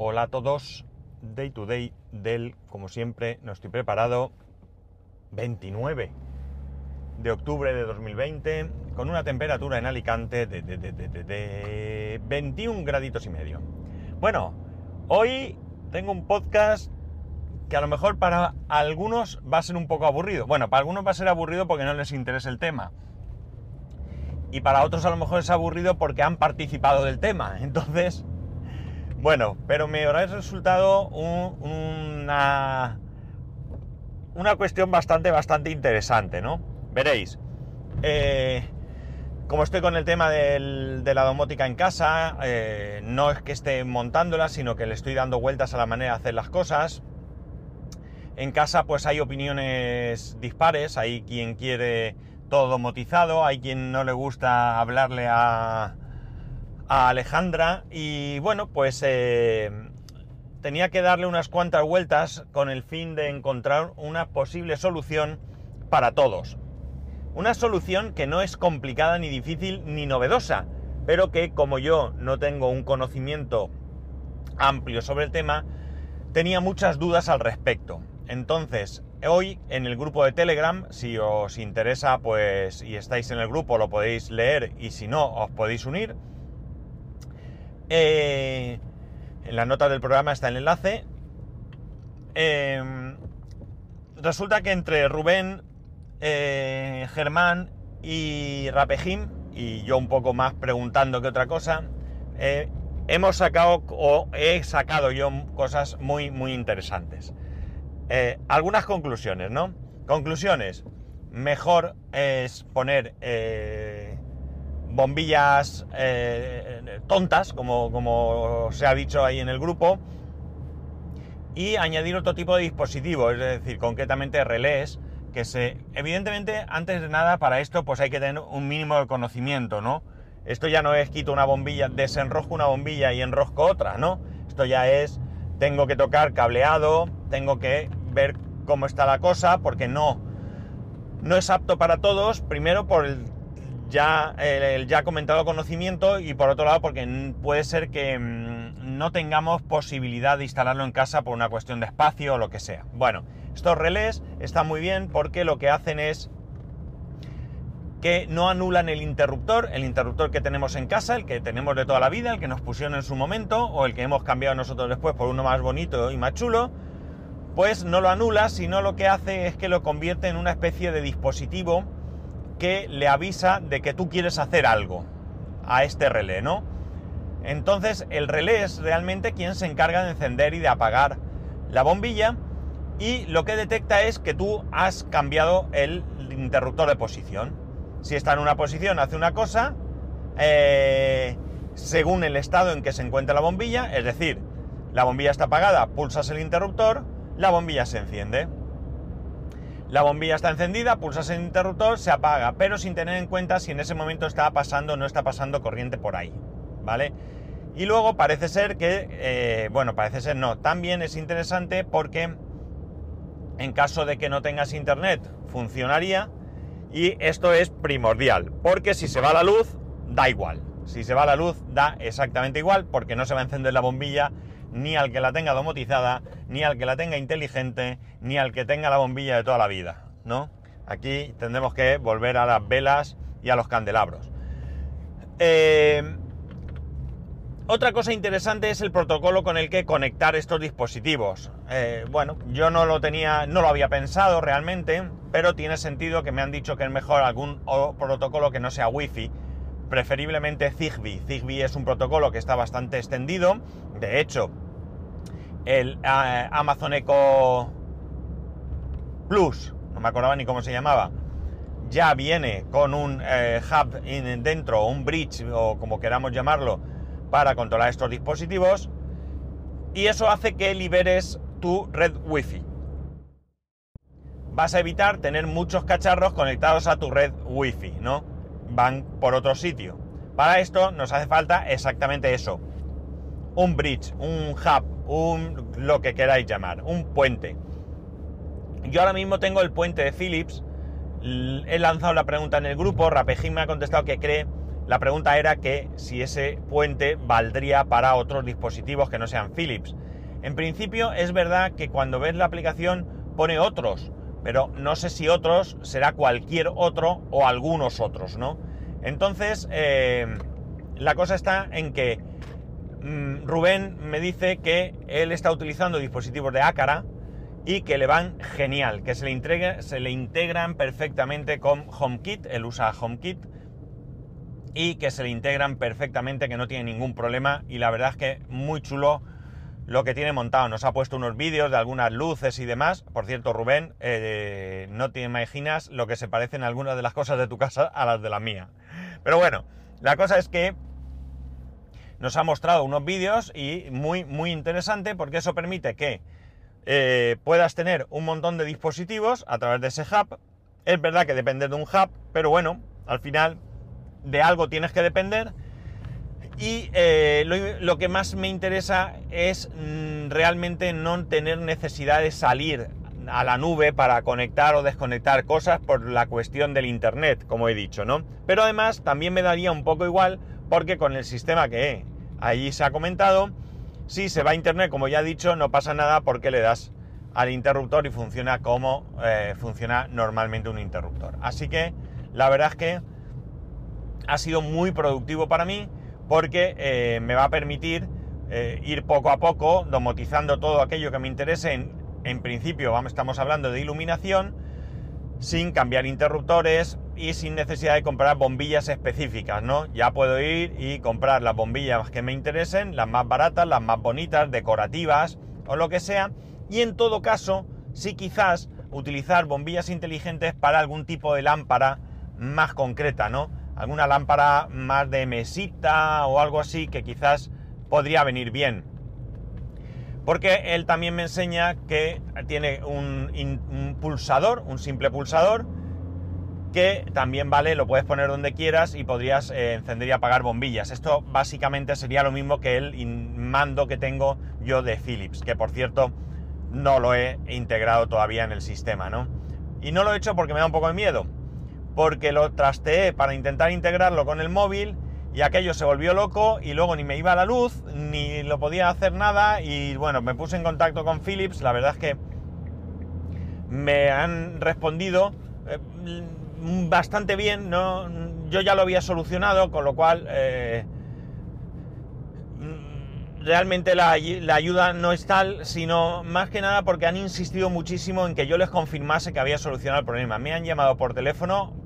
Hola a todos, Day to Day del, como siempre, no estoy preparado, 29 de octubre de 2020, con una temperatura en Alicante de, de, de, de 21 graditos y medio. Bueno, hoy tengo un podcast que a lo mejor para algunos va a ser un poco aburrido. Bueno, para algunos va a ser aburrido porque no les interesa el tema. Y para otros a lo mejor es aburrido porque han participado del tema. Entonces, bueno, pero me habrá resultado una, una cuestión bastante, bastante interesante, ¿no? Veréis. Eh, como estoy con el tema de la domótica en casa, eh, no es que esté montándola, sino que le estoy dando vueltas a la manera de hacer las cosas. En casa pues hay opiniones dispares, hay quien quiere todo domotizado, hay quien no le gusta hablarle a, a Alejandra y bueno, pues eh, tenía que darle unas cuantas vueltas con el fin de encontrar una posible solución para todos. Una solución que no es complicada ni difícil ni novedosa, pero que como yo no tengo un conocimiento amplio sobre el tema, tenía muchas dudas al respecto. Entonces, hoy en el grupo de Telegram, si os interesa, pues y estáis en el grupo, lo podéis leer y si no, os podéis unir eh, en la nota del programa está el enlace. Eh, resulta que entre Rubén, eh, Germán y Rapejim, y yo un poco más preguntando que otra cosa, hemos sacado o he sacado yo cosas muy, muy interesantes. algunas conclusiones, ¿no? Conclusiones. Mejor es poner bombillas eh, tontas, como, como se ha dicho ahí en el grupo, y añadir otro tipo de dispositivo, es decir, concretamente relés, que se... Evidentemente, antes de nada, para esto, pues hay que tener un mínimo de conocimiento, ¿no? Esto ya no es quito una bombilla, desenrosco una bombilla y enrosco otra, ¿no? Esto ya es, tengo que tocar cableado, tengo que ver cómo está la cosa, porque no, no es apto para todos, primero por el ya el, ya comentado conocimiento y por otro lado porque puede ser que mm, no tengamos posibilidad de instalarlo en casa por una cuestión de espacio o lo que sea. Bueno, estos relés están muy bien porque lo que hacen es que no anulan el interruptor, el interruptor que tenemos en casa, el que tenemos de toda la vida, el que nos pusieron en su momento o el que hemos cambiado nosotros después por uno más bonito y más chulo, pues no lo anula, sino lo que hace es que lo convierte en una especie de dispositivo que le avisa de que tú quieres hacer algo a este relé, ¿no? Entonces el relé es realmente quien se encarga de encender y de apagar la bombilla y lo que detecta es que tú has cambiado el interruptor de posición. Si está en una posición hace una cosa, eh, según el estado en que se encuentra la bombilla, es decir, la bombilla está apagada, pulsas el interruptor, la bombilla se enciende. La bombilla está encendida, pulsas el interruptor, se apaga, pero sin tener en cuenta si en ese momento está pasando o no está pasando corriente por ahí, ¿vale? Y luego parece ser que, eh, bueno, parece ser no, también es interesante porque en caso de que no tengas internet funcionaría y esto es primordial, porque si se va la luz, da igual. Si se va la luz, da exactamente igual porque no se va a encender la bombilla ni al que la tenga domotizada, ni al que la tenga inteligente, ni al que tenga la bombilla de toda la vida, ¿no? Aquí tendremos que volver a las velas y a los candelabros. Eh, otra cosa interesante es el protocolo con el que conectar estos dispositivos. Eh, bueno, yo no lo tenía, no lo había pensado realmente, pero tiene sentido que me han dicho que es mejor algún protocolo que no sea Wi-Fi, preferiblemente Zigbee. Zigbee es un protocolo que está bastante extendido, de hecho, el eh, Amazon Echo Plus, no me acordaba ni cómo se llamaba, ya viene con un eh, hub dentro, un bridge o como queramos llamarlo, para controlar estos dispositivos. Y eso hace que liberes tu red Wi-Fi. Vas a evitar tener muchos cacharros conectados a tu red Wi-Fi, ¿no? Van por otro sitio. Para esto nos hace falta exactamente eso, un bridge, un hub, un lo que queráis llamar, un puente. Yo ahora mismo tengo el puente de Philips, he lanzado la pregunta en el grupo, Rapejim me ha contestado que cree la pregunta era que si ese puente valdría para otros dispositivos que no sean Philips. En principio es verdad que cuando ves la aplicación pone otros, pero no sé si otros será cualquier otro o algunos otros, ¿no? Entonces, eh, la cosa está en que mm, Rubén me dice que él está utilizando dispositivos de Acara y que le van genial, que se le, se le integran perfectamente con HomeKit, él usa HomeKit y que se le integran perfectamente, que no tiene ningún problema y la verdad es que muy chulo lo que tiene montado. Nos ha puesto unos vídeos de algunas luces y demás. Por cierto, Rubén, eh, no te imaginas lo que se parecen algunas de las cosas de tu casa a las de la mía. Pero bueno, la cosa es que nos ha mostrado unos vídeos y muy, muy interesante porque eso permite que eh, puedas tener un montón de dispositivos a través de ese hub. Es verdad que depende de un hub, pero bueno, al final de algo tienes que depender. Y eh, lo, que más me interesa es mm, realmente no tener necesidad de salir a la nube para conectar o desconectar cosas por la cuestión del internet, como he dicho, ¿no? Pero además también me daría un poco igual porque con el sistema que allí se ha comentado, si se va a internet, como ya he dicho, no pasa nada porque le das al interruptor y funciona como eh, funciona normalmente un interruptor. Así que la verdad es que ha sido muy productivo para mí porque eh, me va a permitir eh, ir poco a poco domotizando todo aquello que me interese. En, principio vamos, estamos hablando de iluminación sin cambiar interruptores y sin necesidad de comprar bombillas específicas, ¿no? Ya puedo ir y comprar las bombillas que me interesen, las más baratas, las más bonitas, decorativas o lo que sea. Y en todo caso, sí quizás utilizar bombillas inteligentes para algún tipo de lámpara más concreta, ¿no? Alguna lámpara más de mesita o algo así que quizás podría venir bien. Porque él también me enseña que tiene un, pulsador, un simple pulsador, que también vale, lo puedes poner donde quieras y podrías eh, encender y apagar bombillas. Esto básicamente sería lo mismo que el mando que tengo yo de Philips, que por cierto no lo he integrado todavía en el sistema, ¿no? Y no lo he hecho porque me da un poco de miedo porque lo trasteé para intentar integrarlo con el móvil y aquello se volvió loco y luego ni me iba la luz, ni lo podía hacer nada y bueno, me puse en contacto con Philips, la verdad es que me han respondido eh, bastante bien, ¿no? yo ya lo había solucionado, con lo cual eh, realmente la, la, ayuda no es tal, sino más que nada porque han insistido muchísimo en que yo les confirmase que había solucionado el problema. Me han llamado por teléfono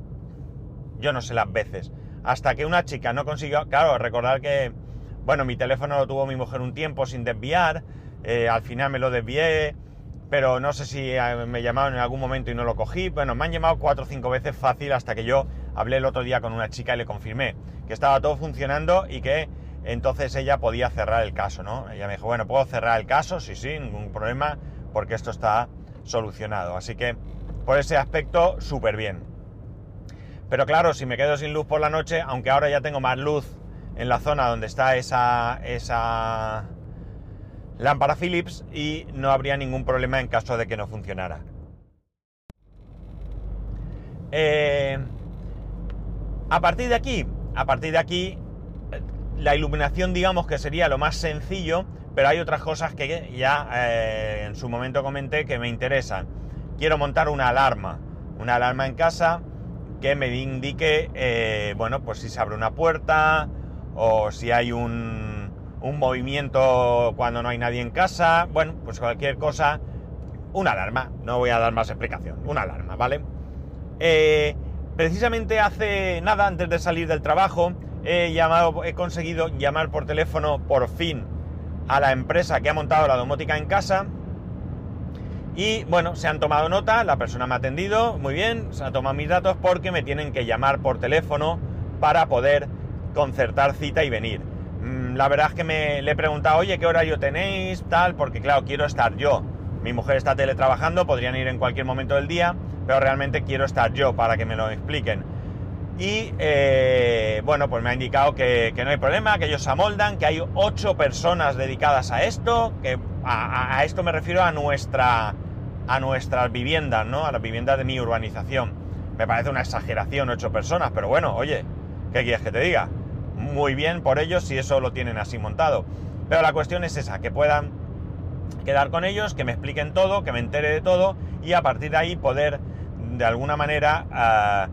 yo no sé las veces. Hasta que una chica no consiguió, claro, recordar que, bueno, mi teléfono lo tuvo mi mujer un tiempo sin desviar, eh, al final me lo desvié, pero no sé si eh, me llamaron en algún momento y no lo cogí. Bueno, me han llamado cuatro o cinco veces fácil hasta que yo hablé el otro día con una chica y le confirmé que estaba todo funcionando y que entonces ella podía cerrar el caso, ¿no? Ella me dijo, bueno, ¿puedo cerrar el caso? Sí, sí, ningún problema, porque esto está solucionado. Así que, por ese aspecto, súper bien. Pero claro, si me quedo sin luz por la noche, aunque ahora ya tengo más luz en la zona donde está esa, esa lámpara Philips y no habría ningún problema en caso de que no funcionara. Eh, a partir de aquí, a partir de aquí, la iluminación digamos que sería lo más sencillo, pero hay otras cosas que ya eh, en su momento comenté que me interesan. Quiero montar una alarma, una alarma en casa que me indique, eh, bueno, pues si se abre una puerta o si hay un, un, movimiento cuando no hay nadie en casa, bueno, pues cualquier cosa, una alarma, no voy a dar más explicación, una alarma, ¿vale? Eh, precisamente hace nada, antes de salir del trabajo, he llamado, he conseguido llamar por teléfono por fin a la empresa que ha montado la domótica en casa y bueno, se han tomado nota, la persona me ha atendido, muy bien, se ha tomado mis datos porque me tienen que llamar por teléfono para poder concertar cita y venir. Mm, la verdad es que me le he preguntado, oye, ¿qué horario tenéis? Tal, porque claro, quiero estar yo. Mi mujer está teletrabajando, podrían ir en cualquier momento del día, pero realmente quiero estar yo para que me lo expliquen. Y eh, bueno, pues me ha indicado que, no hay problema, que ellos se amoldan, que hay ocho personas dedicadas a esto, que a, esto me refiero a nuestra a nuestras viviendas, ¿no? A las viviendas de mi urbanización. Me parece una exageración ocho personas, pero bueno, oye, ¿Qué quieres que te diga? Muy bien por ellos si eso lo tienen así montado. Pero la cuestión es esa, que puedan quedar con ellos, que me expliquen todo, que me entere de todo y a partir de ahí poder de alguna manera ah,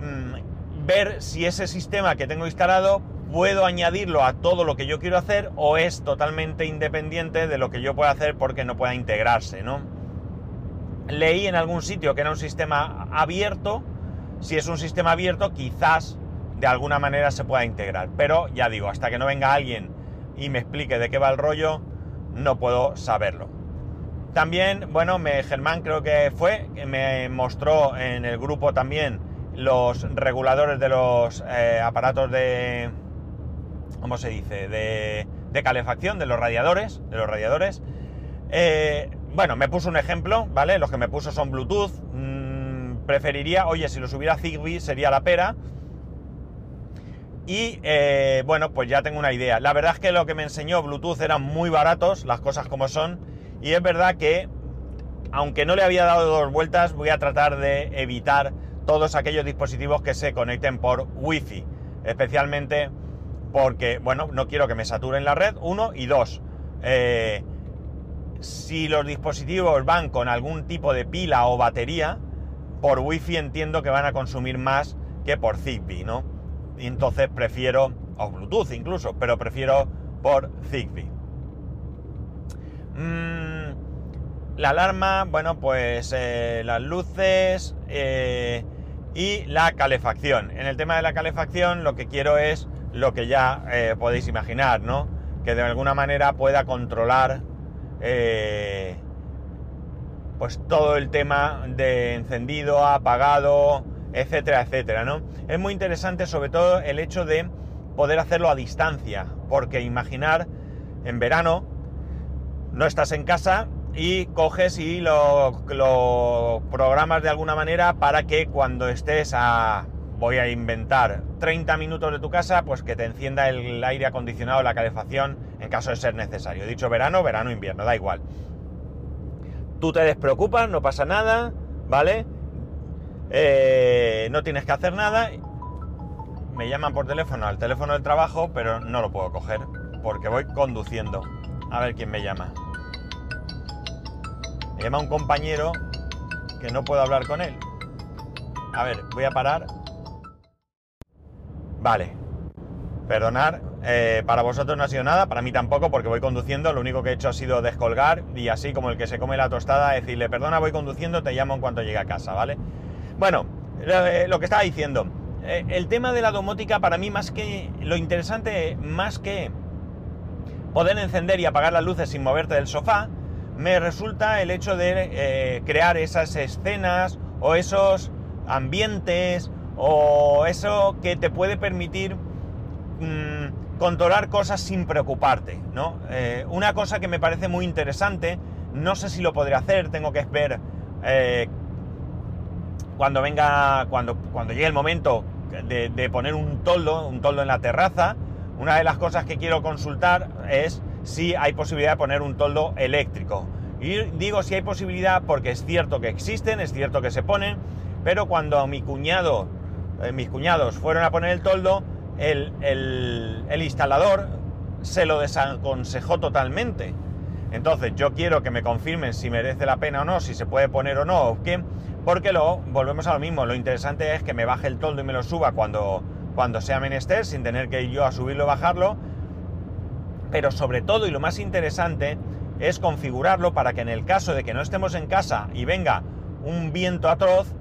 mm, ver si ese sistema que tengo instalado puedo añadirlo a todo lo que yo quiero hacer o es totalmente independiente de lo que yo pueda hacer porque no pueda integrarse, ¿no? Leí en algún sitio que era un sistema abierto, si es un sistema abierto quizás de alguna manera se pueda integrar, pero ya digo, hasta que no venga alguien y me explique de qué va el rollo, no puedo saberlo. También, bueno, me, Germán creo que fue, me mostró en el grupo también los reguladores de los eh, aparatos de, ¿cómo se dice? De, calefacción de los radiadores, de los radiadores. Eh, bueno, me puso un ejemplo, ¿vale? Los que me puso son Bluetooth. Mm, preferiría, oye, si los hubiera Zigbee sería la pera. Y eh, bueno, pues ya tengo una idea. La verdad es que lo que me enseñó Bluetooth eran muy baratos, las cosas como son. Y es verdad que, aunque no le había dado dos vueltas, voy a tratar de evitar todos aquellos dispositivos que se conecten por Wi-Fi. Especialmente porque, bueno, no quiero que me saturen la red, uno, y dos, eh, si los dispositivos van con algún tipo de pila o batería, por wifi entiendo que van a consumir más que por Zigbee, ¿no? Y entonces prefiero, o Bluetooth incluso, pero prefiero por Zigbee. Mm, la alarma, bueno, pues eh, las luces eh, y la calefacción. En el tema de la calefacción lo que quiero es lo que ya eh, podéis imaginar, ¿no? Que de alguna manera pueda controlar eh, pues todo el tema de encendido, apagado, etcétera, etcétera, ¿no? Es muy interesante sobre todo el hecho de poder hacerlo a distancia, porque imaginar en verano no estás en casa y coges y lo, lo programas de alguna manera para que cuando estés a voy a inventar 30 minutos de tu casa, pues que te encienda el aire acondicionado, la calefacción, en caso de ser necesario. Dicho verano, verano, invierno, da igual. Tú te despreocupas, no pasa nada, ¿vale? Eh, no tienes que hacer nada. Me llaman por teléfono al teléfono del trabajo, pero no lo puedo coger porque voy conduciendo. A ver quién me llama. Me llama un compañero que no puedo hablar con él. A ver, voy a parar Vale. Perdonar, eh, para vosotros no ha sido nada, para mí tampoco, porque voy conduciendo, lo único que he hecho ha sido descolgar y así como el que se come la tostada, decirle, perdona, voy conduciendo, te llamo en cuanto llegue a casa, ¿vale? Bueno, eh, lo que estaba diciendo, eh, el tema de la domótica para mí más que, lo interesante, más que poder encender y apagar las luces sin moverte del sofá, me resulta el hecho de crear esas escenas o esos ambientes o eso que te puede permitir mm, controlar cosas sin preocuparte, ¿no? Eh, una cosa que me parece muy interesante, no sé si lo podré hacer, tengo que ver eh, cuando venga, cuando, cuando llegue el momento de, de, poner un toldo, un toldo en la terraza, una de las cosas que quiero consultar es si hay posibilidad de poner un toldo eléctrico. Y digo si hay posibilidad porque es cierto que existen, es cierto que se ponen, pero cuando mi cuñado eh, mis cuñados fueron a poner el toldo, el, instalador se lo desaconsejó totalmente. Entonces yo quiero que me confirmen si merece la pena o no, si se puede poner o no, o qué, porque lo volvemos a lo mismo. Lo interesante es que me baje el toldo y me lo suba cuando, cuando sea menester, sin tener que ir yo a subirlo o bajarlo. Pero sobre todo y lo más interesante es configurarlo para que en el caso de que no estemos en casa y venga un viento atroz,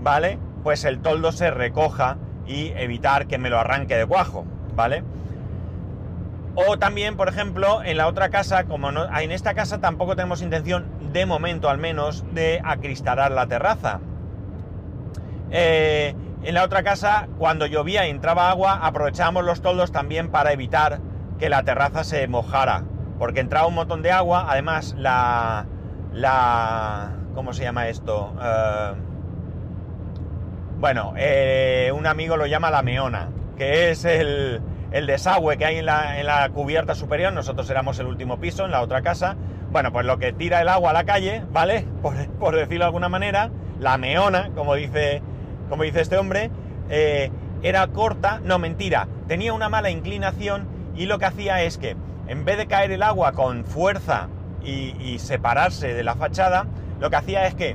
¿vale? Pues el toldo se recoja y evitar que me lo arranque de cuajo, ¿vale? O también, por ejemplo, en la otra casa, como no, en esta casa tampoco tenemos intención, de momento al menos, de acristalar la terraza. Eh, en la otra casa, cuando llovía y entraba agua, aprovechábamos los toldos también para evitar que la terraza se mojara. Porque entraba un montón de agua, además la... la ¿Cómo se llama esto? Eh, bueno, eh, un amigo lo llama la meona, que es el, desagüe que hay en la, cubierta superior. Nosotros éramos el último piso en la otra casa. Bueno, pues lo que tira el agua a la calle, ¿vale? Por, decirlo de alguna manera, la meona, como dice, como dice este hombre, eh, era corta, no mentira, tenía una mala inclinación y lo que hacía es que en vez de caer el agua con fuerza y, separarse de la fachada, lo que hacía es que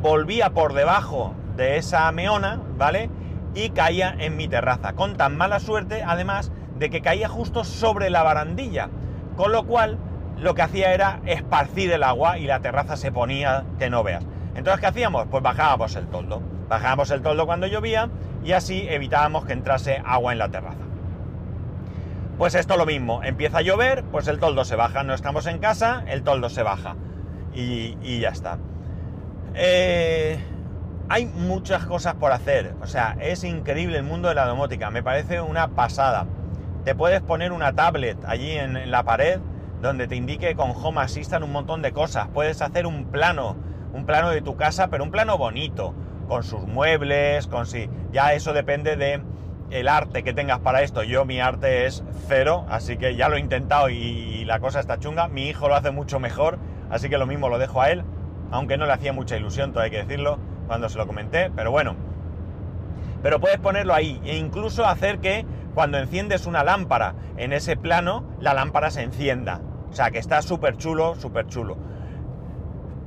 volvía por debajo de esa meona, ¿vale? Y caía en mi terraza, con tan mala suerte, además, de que caía justo sobre la barandilla, con lo cual lo que hacía era esparcir el agua y la terraza se ponía que no veas. Entonces, ¿qué hacíamos? Pues bajábamos el toldo. Bajábamos el toldo cuando llovía y así evitábamos que entrase agua en la terraza. Pues esto lo mismo, empieza a llover, pues el toldo se baja, no estamos en casa, el toldo se baja y, ya está. Eh, hay muchas cosas por hacer, o sea, es increíble el mundo de la domótica, me parece una pasada. Te puedes poner una tablet allí en, la pared donde te indique con Home Assistant un montón de cosas, puedes hacer un plano, un plano de tu casa, pero un plano bonito, con sus muebles, con si... Ya eso depende de el arte que tengas para esto. Yo mi arte es cero, así que ya lo he intentado y la cosa está chunga. Mi hijo lo hace mucho mejor, así que lo mismo lo dejo a él, aunque no le hacía mucha ilusión, todo hay que decirlo, cuando se lo comenté, pero bueno. Pero puedes ponerlo ahí e incluso hacer que cuando enciendes una lámpara en ese plano, la lámpara se encienda. O sea, que está súper chulo, súper chulo.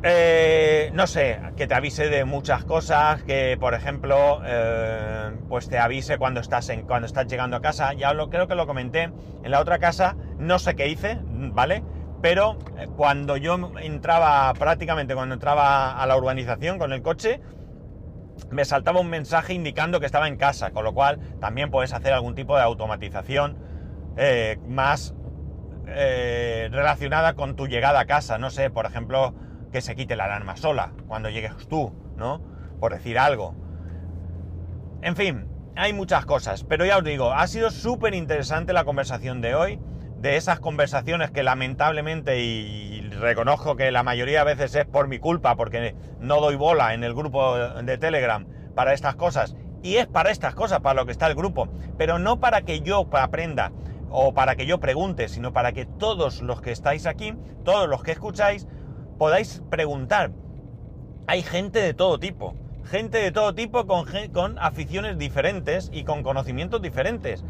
Eh, no sé, que te avise de muchas cosas, que por ejemplo, eh, pues te avise cuando estás, en, cuando estás llegando a casa. Ya lo, creo que lo comenté en la otra casa, no sé qué hice, ¿vale? Pero eh, cuando yo entraba, prácticamente cuando entraba a la urbanización con el coche, me saltaba un mensaje indicando que estaba en casa, con lo cual también puedes hacer algún tipo de automatización más relacionada con tu llegada a casa. No sé, por ejemplo, que se quite la alarma sola cuando llegues tú, ¿no? Por decir algo. En fin, hay muchas cosas, pero ya os digo, ha sido súper interesante la conversación de hoy, de esas conversaciones que lamentablemente, y reconozco que la mayoría de veces es por mi culpa, porque no doy bola en el grupo de Telegram para estas cosas, y es para estas cosas para lo que está el grupo, pero no para que yo aprenda o para que yo pregunte, sino para que todos los que estáis aquí, todos los que escucháis, podáis preguntar. Hay gente de todo tipo, gente de todo tipo con, con aficiones diferentes y con conocimientos diferentes.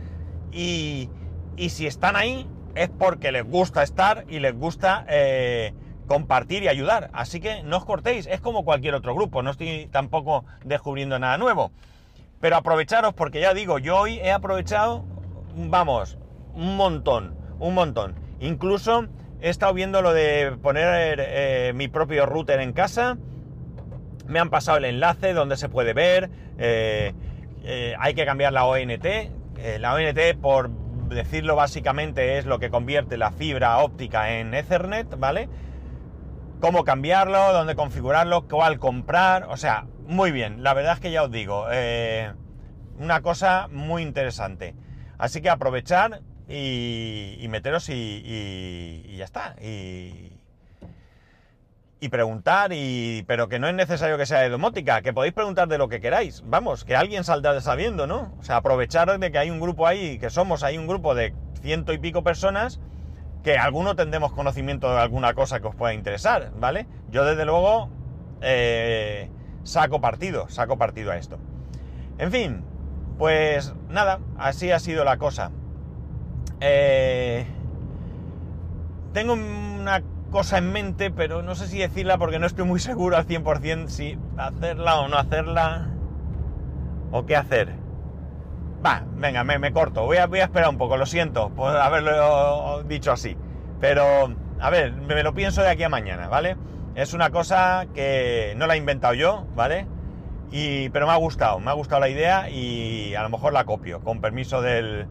Y, y, si están ahí es porque les gusta estar y les gusta eh, compartir y ayudar. Así que no os cortéis, es como cualquier otro grupo, no estoy tampoco descubriendo nada nuevo. Pero aprovecharos porque ya digo, yo hoy he aprovechado, vamos, un montón, un montón. Incluso He estado viendo lo de poner eh, mi propio router en casa. Me han pasado el enlace donde se puede ver. Eh, hay que cambiar la ONT. la ONT, por decirlo básicamente, es lo que convierte la fibra óptica en Ethernet, ¿vale? Cómo cambiarlo, dónde configurarlo, cuál comprar. O sea, muy bien. La verdad es que ya os digo, una cosa muy interesante. Así que aprovechar y, meteros y, ya está. Y preguntar, y, pero que no es necesario que sea de domótica, que podéis preguntar de lo que queráis. Vamos, que alguien saldrá sabiendo, ¿no? O sea, aprovechar de que hay un grupo ahí, que somos ahí un grupo de ciento y pico personas, que alguno tendremos conocimiento de alguna cosa que os pueda interesar, ¿vale? Yo desde luego eh, saco partido, saco partido a esto. En fin, pues nada, así ha sido la cosa. Eh, tengo una cosa en mente, pero no sé si decirla porque no estoy muy seguro al 100% si hacerla o no hacerla. ¿O qué hacer? Va, venga, me, corto. Voy a, voy a, esperar un poco, lo siento por haberlo dicho así. Pero, a ver, me lo pienso de aquí a mañana, ¿vale? Es una cosa que no la he inventado yo, ¿vale? Y, pero me ha gustado, me ha gustado la idea y a lo mejor la copio, con permiso del,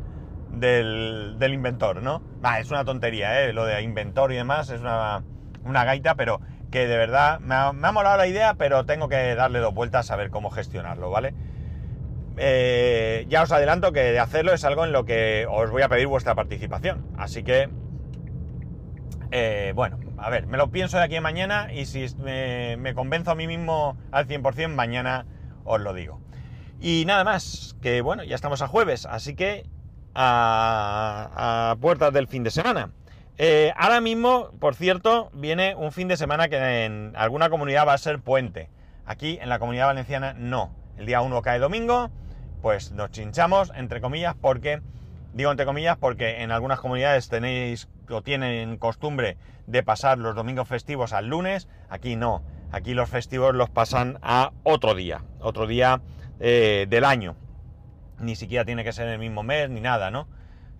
del, inventor, ¿no? es una tontería, ¿eh? Lo de inventor y demás es una, gaita, pero que de verdad me ha, molado la idea, pero tengo que darle dos vueltas a ver cómo gestionarlo, ¿vale? Eh, ya os adelanto que de hacerlo es algo en lo que os voy a pedir vuestra participación. Así que, eh, bueno, a ver, me lo pienso de aquí a mañana y si me, me convenzo a mí mismo al 100%, mañana os lo digo. Y nada más, que bueno, ya estamos a jueves, así que a, puertas del fin de semana. Eh, ahora mismo, por cierto, viene un fin de semana que en alguna comunidad va a ser puente. Aquí en la comunidad valenciana no. El día 1 cae domingo pues nos chinchamos, entre comillas, porque, digo entre comillas, porque en algunas comunidades tenéis o tienen costumbre de pasar los domingos festivos al lunes, aquí no, aquí los festivos los pasan a otro día, otro día eh, del año. Ni siquiera tiene que ser el mismo mes ni nada, ¿no?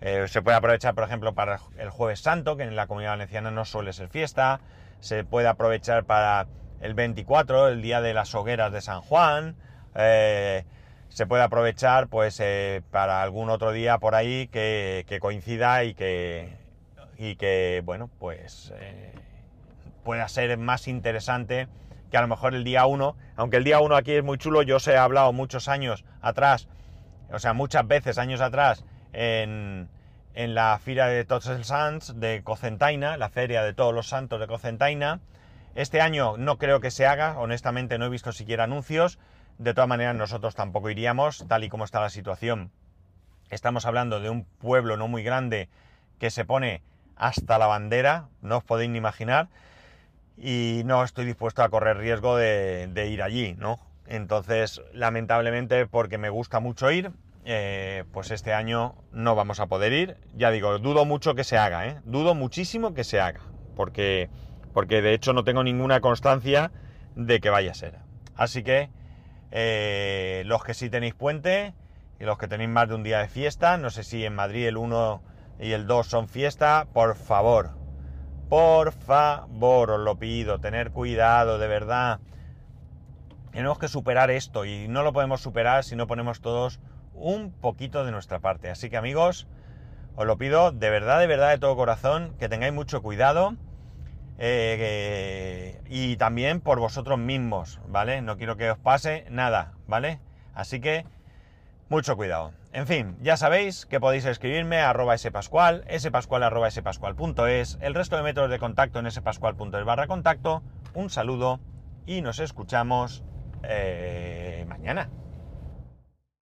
Eh, se puede aprovechar, por ejemplo, para el jueves santo, que en la comunidad valenciana no suele ser fiesta. Se puede aprovechar para el 24, el día de las hogueras de San Juan. Eh, se puede aprovechar pues eh, para algún otro día por ahí que, coincida y que, y que bueno, pues pueda ser más interesante que a lo mejor el día 1, aunque el día 1 aquí es muy chulo, yo os he hablado muchos años atrás, o sea, muchas veces años atrás, en, la Fira de Tots els Sants de Cocentaina, la Feria de Todos los Santos de Cocentaina. Este año no creo que se haga, honestamente no he visto siquiera anuncios. De todas maneras, nosotros tampoco iríamos, tal y como está la situación. Estamos hablando de un pueblo no muy grande que se pone hasta la bandera, no os podéis ni imaginar, y no estoy dispuesto a correr riesgo de, de ir allí, ¿no? Entonces, lamentablemente, porque me gusta mucho ir, eh, pues este año no vamos a poder ir. Ya digo, dudo mucho que se haga, ¿eh? Dudo muchísimo que se haga, porque, porque de hecho no tengo ninguna constancia de que vaya a ser. Así que eh, los que sí tenéis puente y los que tenéis más de un día de fiesta, no sé si en Madrid el 1 y el 2 son fiesta, por favor, por favor, os lo pido, tener cuidado, de verdad. Tenemos que superar esto y no lo podemos superar si no ponemos todos un poquito de nuestra parte. Así que amigos, os lo pido de verdad, de verdad, de todo corazón, que tengáis mucho cuidado. Eh, y también por vosotros mismos, ¿vale? No quiero que os pase nada, ¿vale? Así que mucho cuidado. En fin, ya sabéis que podéis escribirme a arroba spascual, spascual el resto de métodos de contacto en spascual.es barra contacto. Un saludo y nos escuchamos eh, mañana.